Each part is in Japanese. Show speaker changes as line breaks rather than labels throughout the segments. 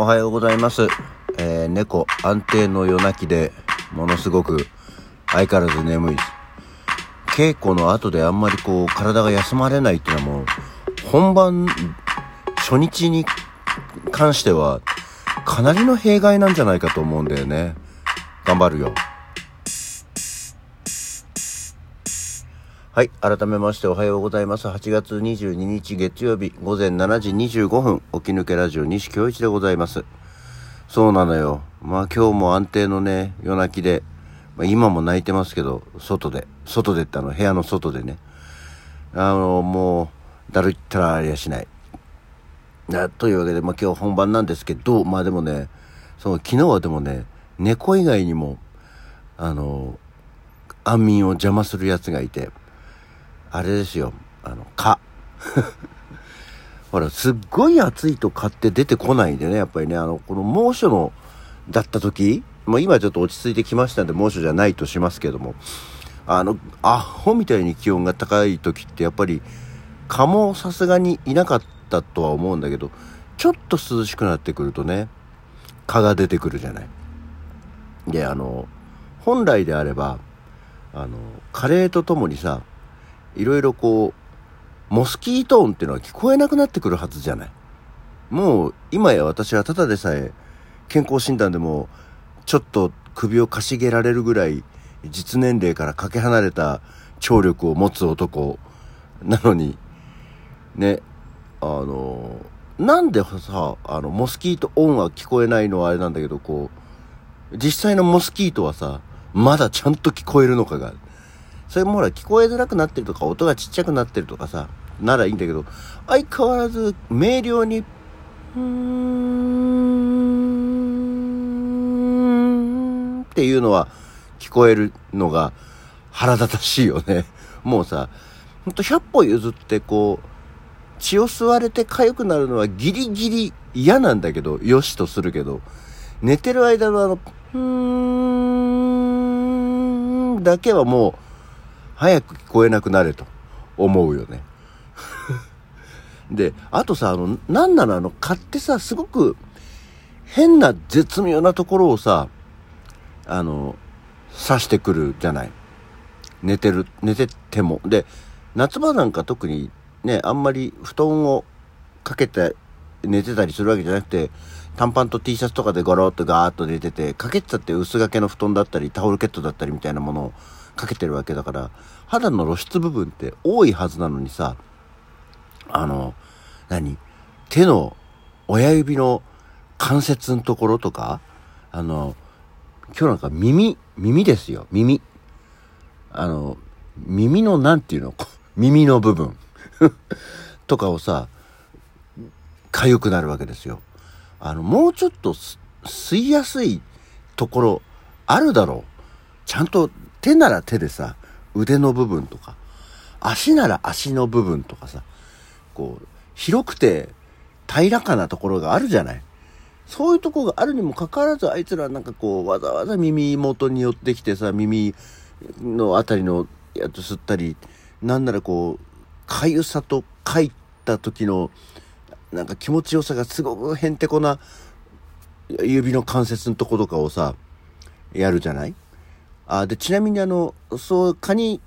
おはようございます。えー、猫安定の夜泣きで、ものすごく相変わらず眠いです。稽古の後であんまりこう体が休まれないっていうのはもう、本番初日に関しては、かなりの弊害なんじゃないかと思うんだよね。頑張るよ。はい。改めましておはようございます。8月22日月曜日午前7時25分、起き抜けラジオ西京一でございます。そうなのよ。まあ今日も安定のね、夜泣きで、まあ、今も泣いてますけど、外で、外でってあの部屋の外でね。あの、もう、だるいったらありゃしない。というわけで、まあ今日本番なんですけど、まあでもね、その昨日はでもね、猫以外にも、あの、安眠を邪魔するやつがいて、あれですよ、あの、蚊。ほら、すっごい暑いと蚊って出てこないんでね、やっぱりね、あの、この猛暑の、だった時、もう今ちょっと落ち着いてきましたんで猛暑じゃないとしますけども、あの、アホみたいに気温が高い時ってやっぱり、蚊もさすがにいなかったとは思うんだけど、ちょっと涼しくなってくるとね、蚊が出てくるじゃない。で、あの、本来であれば、あの、加齢とともにさ、いろいろこう、モスキート音っていうのは聞こえなくなってくるはずじゃない。もう、今や私はただでさえ、健康診断でも、ちょっと首をかしげられるぐらい、実年齢からかけ離れた聴力を持つ男なのに、ね、あの、なんでさ、あの、モスキート音は聞こえないのはあれなんだけど、こう、実際のモスキートはさ、まだちゃんと聞こえるのかが、それもほら聞こえづらくなってるとか音がちっちゃくなってるとかさ、ならいいんだけど、相変わらず明瞭に、うーんっていうのは聞こえるのが腹立たしいよね。もうさ、ほんと100歩譲ってこう、血を吸われて痒くなるのはギリギリ嫌なんだけど、よしとするけど、寝てる間のあの、うーんだけはもう、早く聞こえなくなれと思うよね。で、あとさ、あの、なんなのあの、買ってさ、すごく変な絶妙なところをさ、あの、刺してくるじゃない。寝てる、寝てても。で、夏場なんか特にね、あんまり布団をかけて寝てたりするわけじゃなくて、短パンと T シャツとかでゴロッとガーッと寝てて、かけてたって薄掛けの布団だったり、タオルケットだったりみたいなものをかけてるわけだから、肌の露出部分って多いはずなのにさ、あの、何？手の親指の関節のところとか、あの、今日なんか耳、耳ですよ、耳。あの、耳のなんていうの？耳の部分 とかをさ、痒くなるわけですよ。あの、もうちょっと吸いやすいところあるだろう。ちゃんと手なら手でさ、腕の部分とか、足なら足の部分とかさ、こう、広くて平らかなところがあるじゃない。そういうとこがあるにもかかわらず、あいつらなんかこう、わざわざ耳元に寄ってきてさ、耳のあたりのやつ吸ったり、なんならこう、かゆさとかいた時の、なんか気持ちよさがすごくへんてこな指の関節のとことかをさ、やるじゃないあで、ちなみにあの、そう、蚊に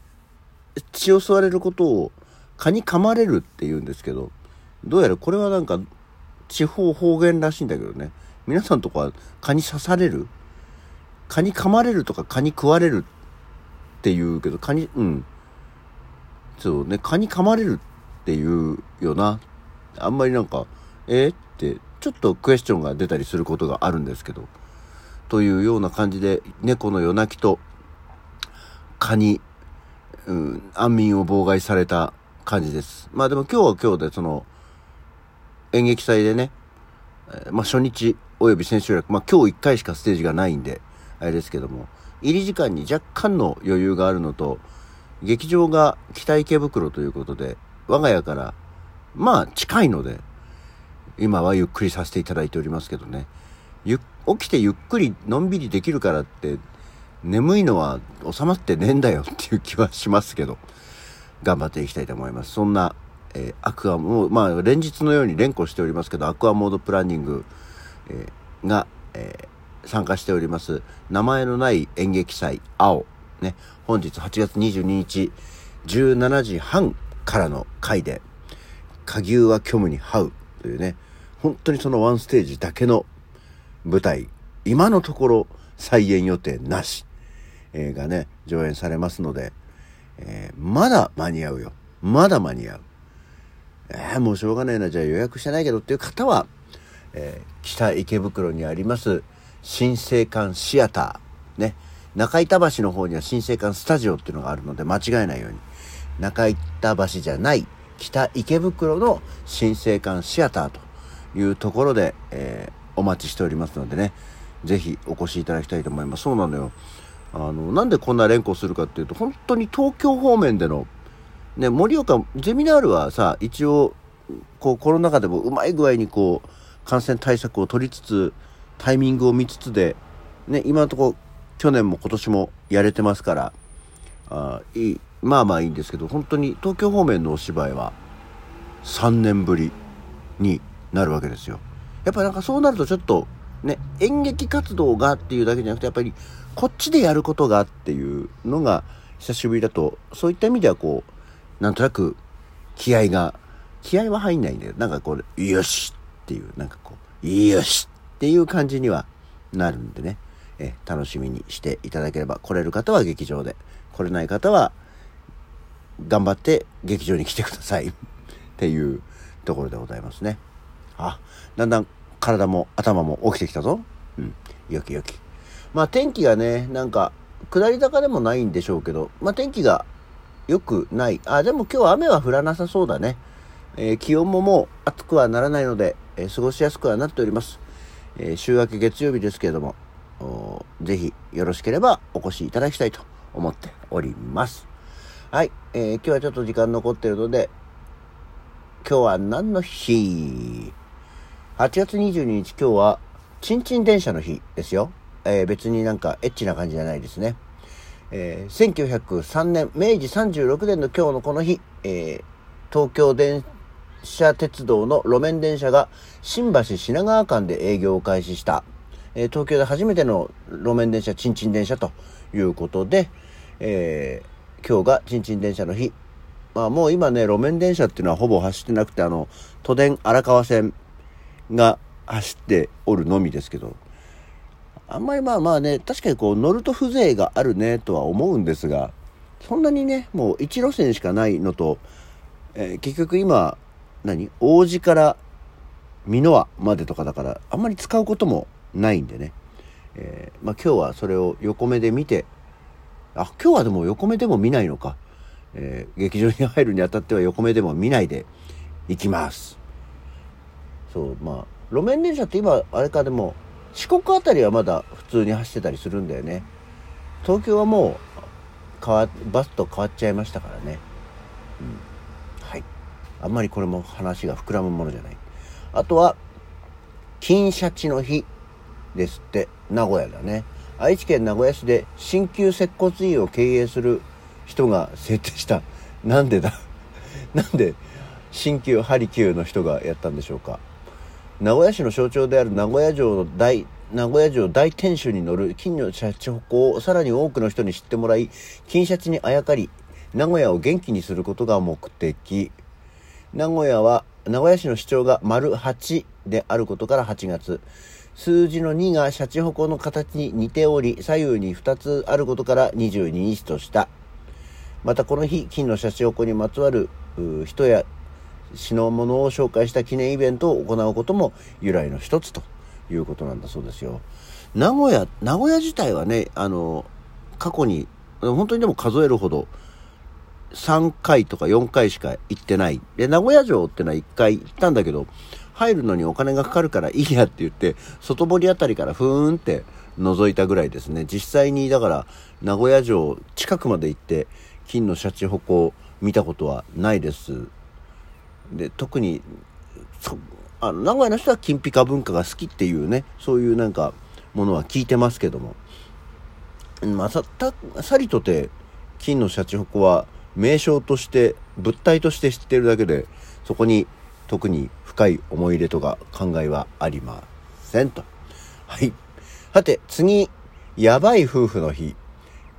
血を吸われることを蚊に噛まれるって言うんですけど、どうやらこれはなんか地方方言らしいんだけどね。皆さんとこは蚊に刺される？蚊に噛まれるとか蚊に食われるって言うけど、蚊に、うん。そうね、蚊に噛まれるっていうよな。あんまりなんか、え？ー、って、ちょっとクエスチョンが出たりすることがあるんですけど。というような感じで、猫の夜泣きと蚊に、うん、安眠を妨害された感じです。まあでも今日は今日でその、演劇祭でね、まあ初日及び千秋楽、まあ今日1回しかステージがないんで、あれですけども、入り時間に若干の余裕があるのと、劇場が北池袋ということで、我が家から、まあ近いので、今はゆっくりさせていただいておりますけどね。ゆ起きてゆっくりのんびりできるからって眠いのは収まってねえんだよっていう気はしますけど、頑張っていきたいと思います。そんな、えー、アクアも、まあ、連日のように連呼しておりますけど、アクアモードプランニング、えー、が、えー、参加しております。名前のない演劇祭青。ね。本日8月22日17時半からの回で下牛は虚無に這う。というね。本当にそのワンステージだけの舞台。今のところ再演予定なし、えー、がね上演されますので、えー、まだ間に合うよ。まだ間に合う。えー、もうしょうがないな。じゃあ予約してないけどっていう方は、えー、北池袋にあります新生館シアターね。中板橋の方には新生館スタジオっていうのがあるので間違えないように。中板橋じゃない北池袋の新生館シアターというところで、えー、お待ちしておりますのでね、ぜひお越しいただきたいと思います。そうなのよ。あの、なんでこんな連呼するかっていうと、本当に東京方面での、ね、盛岡、ゼミナールはさ、一応、こう、コロナ禍でもうまい具合にこう、感染対策を取りつつ、タイミングを見つつで、ね、今のところ、去年も今年もやれてますから、あいい、まあまあいいんですけど、本当に東京方面のお芝居は、3年ぶりになるわけですよ。やっぱなんかそうなるとちょっとね、演劇活動がっていうだけじゃなくて、やっぱりこっちでやることがっていうのが久しぶりだと、そういった意味ではこう、なんとなく気合が、気合は入んないんだよ。なんかこう、よしっていう、なんかこう、よしっていう感じにはなるんでね、え楽しみにしていただければ、来れる方は劇場で、来れない方は頑張って劇場に来てくださいっていうところでございますね。あ、だんだん体も頭も起きてきたぞ。うん。よきよき。まあ天気がね、なんか、下り坂でもないんでしょうけど、まあ天気が良くない。あ、でも今日雨は降らなさそうだね。えー、気温ももう暑くはならないので、えー、過ごしやすくはなっております。えー、週明け月曜日ですけれども、ぜひよろしければお越しいただきたいと思っております。はい、えー、今日はちょっと時間残ってるので、今日は何の日？?8 月22日今日は、ちんちん電車の日ですよ。えー、別になんかエッチな感じじゃないですね。えー、1903年、明治36年の今日のこの日、えー、東京電車鉄道の路面電車が新橋品川間で営業を開始した、えー、東京で初めての路面電車、ちんちん電車ということで、えー、今日がちんちん電車の日、まあもう今ね、路面電車っていうのはほぼ走ってなくて、あの、都電荒川線が走っておるのみですけど、あんまりまあまあね、確かにこう乗ると風情があるねとは思うんですが、そんなにね、もう1路線しかないのと、えー、結局今、何王子から美濃輪までとかだから、あんまり使うこともないんでね。えー、まあ今日はそれを横目で見て、あ、今日はでも横目でも見ないのか。えー、劇場に入るにあたっては横目でも見ないで行きます。そう、まあ、路面電車って今、あれかでも、四国あたりはまだ普通に走ってたりするんだよね。東京はもう、変わ、バスと変わっちゃいましたからね。うん。はい。あんまりこれも話が膨らむものじゃない。あとは、金シャチの日ですって、名古屋だね。愛知県名古屋市で鍼灸接骨院を経営する人が設定した。なんでだ？なんで、新旧ハリキューの人がやったんでしょうか。名古屋市の象徴である名古屋城の大、名古屋城大天守に乗る金のシャチホコをさらに多くの人に知ってもらい、金シャチにあやかり、名古屋を元気にすることが目的。名古屋は、名古屋市の主張が丸8であることから8月。数字の2がシャチホコの形に似ており、左右に2つあることから22日とした。またこの日、金のシャチホコにまつわる人や品物を紹介した記念イベントを行うことも由来の一つということなんだそうですよ。名古屋、名古屋自体はね、あの、過去に、本当にでも数えるほど、3回とか4回しか行ってない。で、名古屋城ってのは1回行ったんだけど、入るのにお金がかかるからいいやって言って、外堀あたりからふーんって覗いたぐらいですね。実際に、だから、名古屋城近くまで行って、金のシャチホコを見たことはないです。で、特に、あ名古屋の人は金ピカ文化が好きっていうね、そういうなんかものは聞いてますけども。まあ、さ、さりとて、金のシャチホコは名称として、物体として知ってるだけで、そこに特に深い思い入れとか考えはありませんと。はい。さて、次、やばい夫婦の日。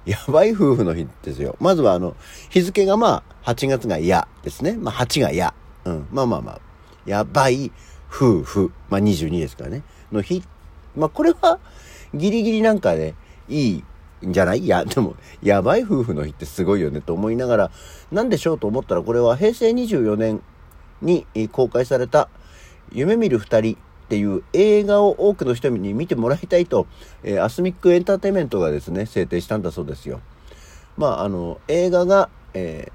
やばい夫婦の日ですよ。まずはあの、日付がまあ、8月がやですね。まあ、8がや。うん。まあまあまあ。やばい夫婦。まあ、22ですからね。の日。まあ、これは、ギリギリなんかね、いいんじゃない？いや、でも、やばい夫婦の日ってすごいよねと思いながら、なんでしょうと思ったら、これは平成24年に公開された、夢見る二人っていう映画を多くの人に見てもらいたいと、えー、アスミックエンターテイメントがですね、制定したんだそうですよ。まあ、あの、映画が、えー、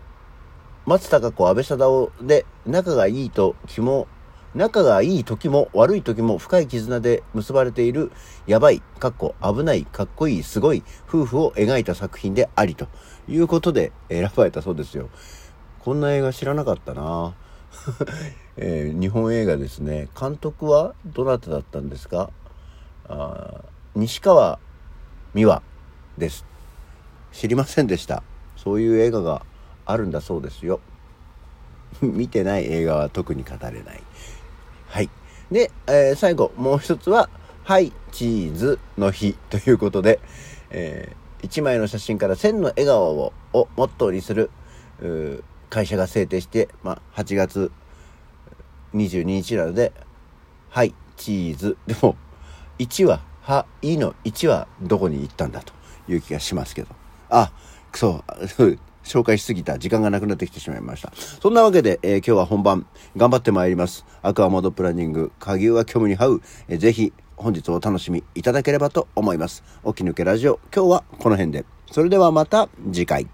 松たか子、安倍貞夫で、仲がいいと気も、仲がいい時も悪い時も深い絆で結ばれている、やばい、かっこ危ない、かっこいい、すごい夫婦を描いた作品でありということで選ばれたそうですよ。こんな映画知らなかったな えー、日本映画ですね。監督はどなただったんですか？あ西川美和です。知りませんでした。そういう映画があるんだそうですよ。見てない映画は特に語れない。はい。で、えー、最後、もう一つは、はい、チーズの日ということで、えー、1枚の写真から千の笑顔ををモットーにする会社が制定して、まあ、8月22日なので、はい、チーズ。でも、1は、は、いの1はどこに行ったんだという気がしますけど。あ、そう、紹介しすぎた時間がなくなってきてしまいました。そんなわけで、えー、今日は本番頑張ってまいります。アクアモードプランニング、鍵は虚無に這う、えー、ぜひ本日お楽しみいただければと思います。起き抜けラジオ、今日はこの辺で。それではまた次回。